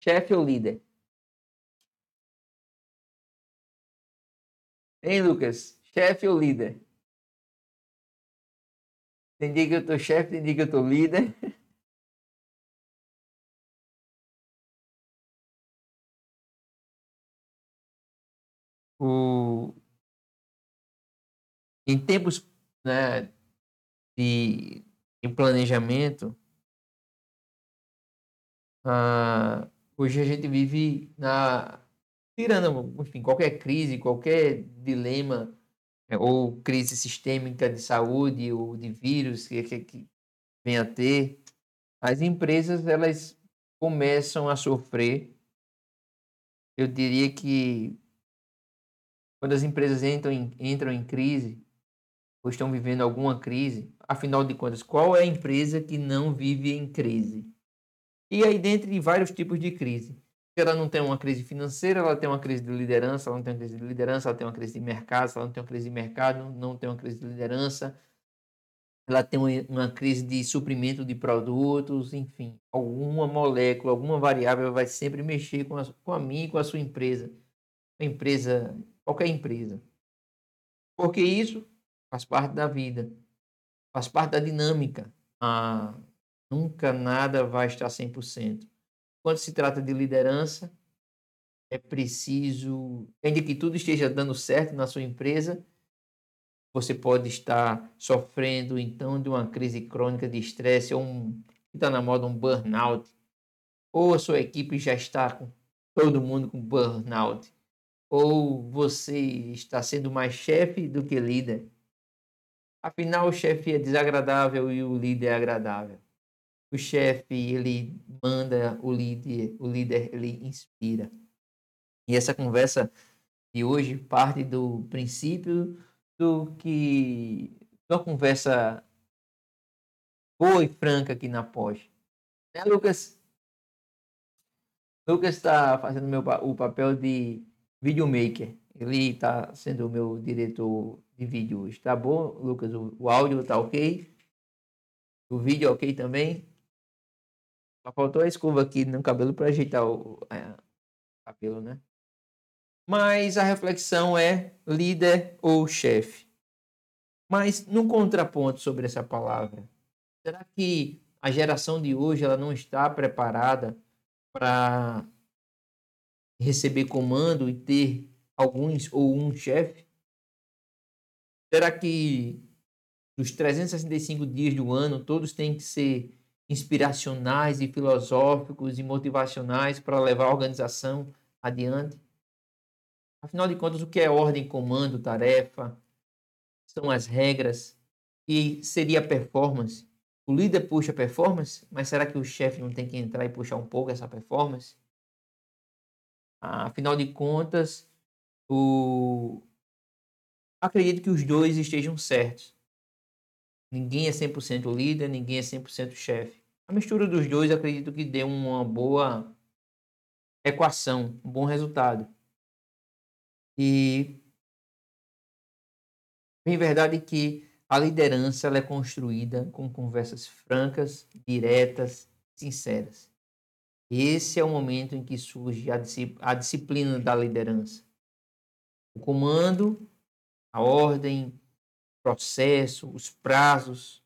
chefe ou líder? Hein, Lucas? Chefe ou líder? Tem dia que eu tô chefe, tem dia que eu tô líder. O... Em tempos né, de, de planejamento, ah, hoje a gente vive na tirando, enfim, qualquer crise, qualquer dilema é, ou crise sistêmica de saúde ou de vírus que, que, que venha a ter, as empresas elas começam a sofrer. Eu diria que quando as empresas entram em, entram em crise ou estão vivendo alguma crise, afinal de contas, qual é a empresa que não vive em crise? E aí, dentre vários tipos de crise, ela não tem uma crise financeira, ela tem uma crise de liderança, ela não tem uma crise de liderança, ela tem uma crise de mercado, ela não tem uma crise de mercado, não tem uma crise de liderança, ela tem uma crise de suprimento de produtos, enfim, alguma molécula, alguma variável vai sempre mexer com a, com a e com a sua empresa, a empresa, qualquer empresa. Porque isso faz parte da vida, faz parte da dinâmica. Ah, nunca nada vai estar 100%. Quando se trata de liderança, é preciso, ainda que tudo esteja dando certo na sua empresa, você pode estar sofrendo então de uma crise crônica de estresse ou um que está na moda um burnout, ou a sua equipe já está com todo mundo com burnout, ou você está sendo mais chefe do que líder. Afinal, o chefe é desagradável e o líder é agradável o chefe ele manda, o líder, o líder ele inspira. E essa conversa de hoje parte do princípio do que uma conversa boa e franca aqui na pós. Né, Lucas? Lucas está fazendo meu, o papel de videomaker. Ele está sendo o meu diretor de vídeo hoje. Tá bom, Lucas? O, o áudio tá ok? O vídeo ok também? Só faltou a escova aqui no cabelo para ajeitar o é, cabelo, né? Mas a reflexão é líder ou chefe. Mas num contraponto sobre essa palavra, será que a geração de hoje ela não está preparada para receber comando e ter alguns ou um chefe? Será que nos 365 dias do ano todos têm que ser inspiracionais e filosóficos e motivacionais para levar a organização adiante. Afinal de contas, o que é ordem, comando, tarefa? São as regras e seria performance. O líder puxa performance, mas será que o chefe não tem que entrar e puxar um pouco essa performance? Afinal de contas, o... acredito que os dois estejam certos. Ninguém é 100% líder, ninguém é 100% chefe. A mistura dos dois acredito que dê uma boa equação, um bom resultado. E em verdade que a liderança é construída com conversas francas, diretas, sinceras. Esse é o momento em que surge a disciplina da liderança. O comando, a ordem, o processo, os prazos,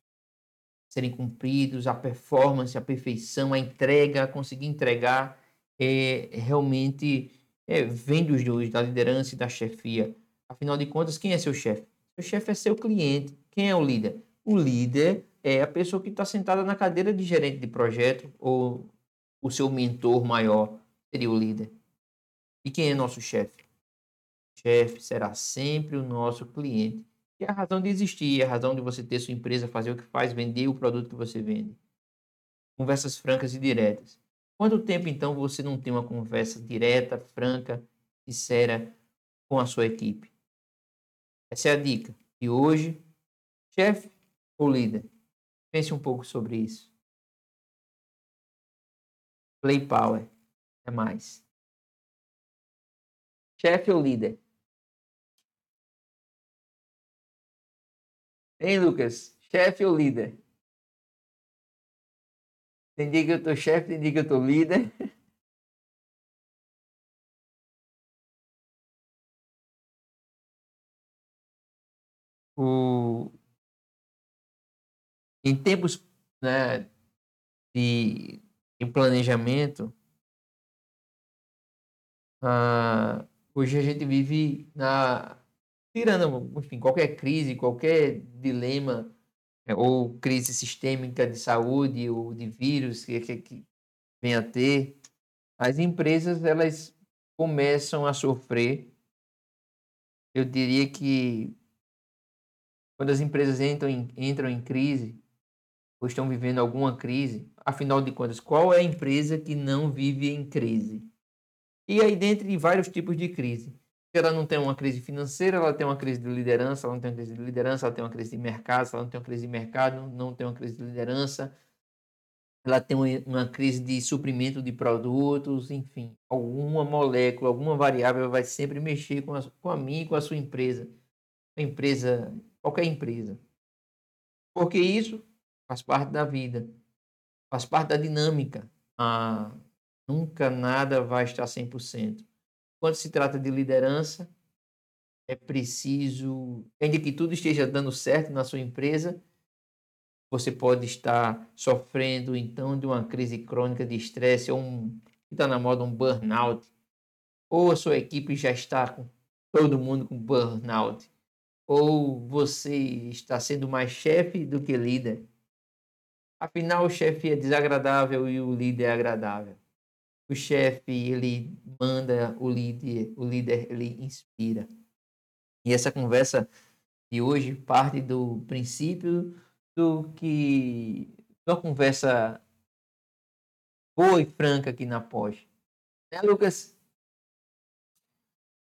serem cumpridos, a performance, a perfeição, a entrega, conseguir entregar, é, realmente é, vem dos dois, da liderança e da chefia. Afinal de contas, quem é seu chefe? Seu chefe é seu cliente. Quem é o líder? O líder é a pessoa que está sentada na cadeira de gerente de projeto ou o seu mentor maior seria o líder. E quem é nosso chefe? Chefe será sempre o nosso cliente que é a razão de existir, a razão de você ter sua empresa, fazer o que faz, vender o produto que você vende. Conversas francas e diretas. Quanto tempo então você não tem uma conversa direta, franca, sincera com a sua equipe? Essa é a dica. E hoje, chefe ou líder? Pense um pouco sobre isso. Play Power. É mais. Chefe ou líder? Hein, Lucas? Chefe ou líder? Tem dia que eu tô chefe, tem dia que eu tô líder. O... Em tempos né, de em planejamento, ah, hoje a gente vive na tirando, enfim, qualquer crise, qualquer dilema é, ou crise sistêmica de saúde ou de vírus que, que, que venha a ter, as empresas elas começam a sofrer. Eu diria que quando as empresas entram em, entram em crise ou estão vivendo alguma crise, afinal de contas, qual é a empresa que não vive em crise? E aí, dentre vários tipos de crise, ela não tem uma crise financeira, ela tem uma crise de liderança, ela não tem uma crise de liderança, ela tem uma crise de mercado, ela não tem uma crise de mercado, não tem uma crise de liderança, ela tem uma crise de suprimento de produtos, enfim, alguma molécula, alguma variável vai sempre mexer com a, com a e com a sua empresa, a empresa, qualquer empresa. Porque isso faz parte da vida, faz parte da dinâmica. Ah, nunca nada vai estar 100%. Quando se trata de liderança, é preciso, ainda que tudo esteja dando certo na sua empresa, você pode estar sofrendo então de uma crise crônica de estresse ou um está na moda um burnout, ou a sua equipe já está com todo mundo com burnout, ou você está sendo mais chefe do que líder. Afinal, o chefe é desagradável e o líder é agradável o chefe ele manda, o líder, o líder ele inspira. E essa conversa de hoje parte do princípio do que uma conversa boa e franca aqui na pós. Né, Lucas?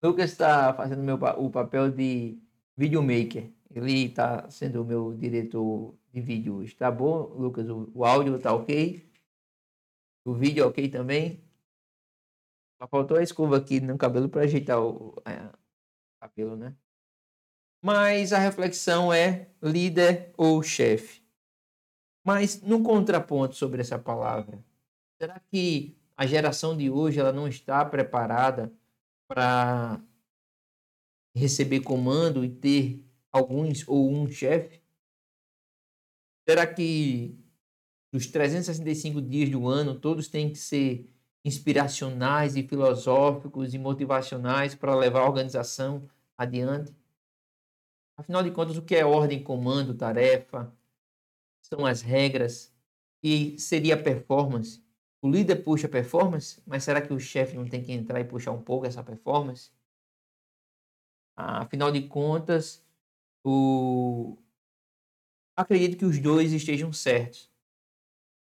Lucas está fazendo meu, o papel de videomaker. Ele está sendo o meu diretor de vídeo hoje. Tá bom, Lucas? O, o áudio tá ok? O vídeo ok também? Só faltou a escova aqui no cabelo para ajeitar o é, cabelo, né? Mas a reflexão é líder ou chefe. Mas num contraponto sobre essa palavra, será que a geração de hoje ela não está preparada para receber comando e ter alguns ou um chefe? Será que os 365 dias do ano todos têm que ser inspiracionais e filosóficos e motivacionais para levar a organização adiante. Afinal de contas, o que é ordem, comando, tarefa? São as regras e seria performance. O líder puxa performance, mas será que o chefe não tem que entrar e puxar um pouco essa performance? Afinal de contas, o... acredito que os dois estejam certos.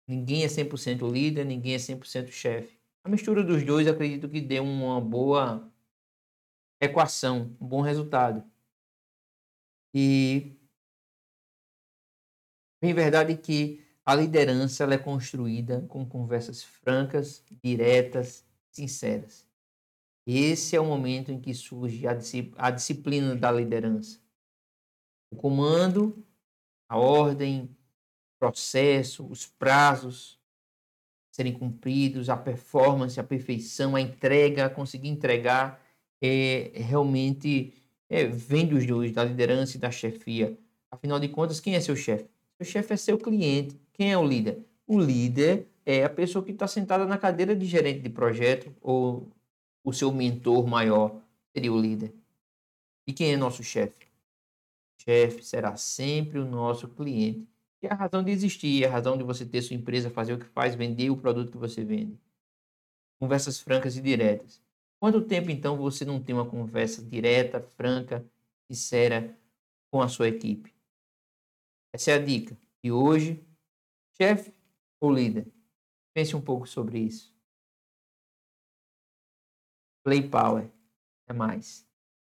Ninguém é 100% líder, ninguém é 100% chefe. A mistura dos dois acredito que dê uma boa equação, um bom resultado. E bem verdade que a liderança é construída com conversas francas, diretas, sinceras. Esse é o momento em que surge a disciplina da liderança. O comando, a ordem, processo, os prazos serem cumpridos, a performance, a perfeição, a entrega, conseguir entregar, é, realmente é, vem dos dois, da liderança e da chefia. Afinal de contas, quem é seu chefe? Seu chefe é seu cliente. Quem é o líder? O líder é a pessoa que está sentada na cadeira de gerente de projeto ou o seu mentor maior seria o líder. E quem é nosso chefe? Chefe será sempre o nosso cliente que é a razão de existir, a razão de você ter sua empresa, fazer o que faz, vender o produto que você vende. Conversas francas e diretas. Quanto tempo então você não tem uma conversa direta, franca, sincera com a sua equipe? Essa é a dica. E hoje, chefe ou líder? Pense um pouco sobre isso. Play Power. É mais.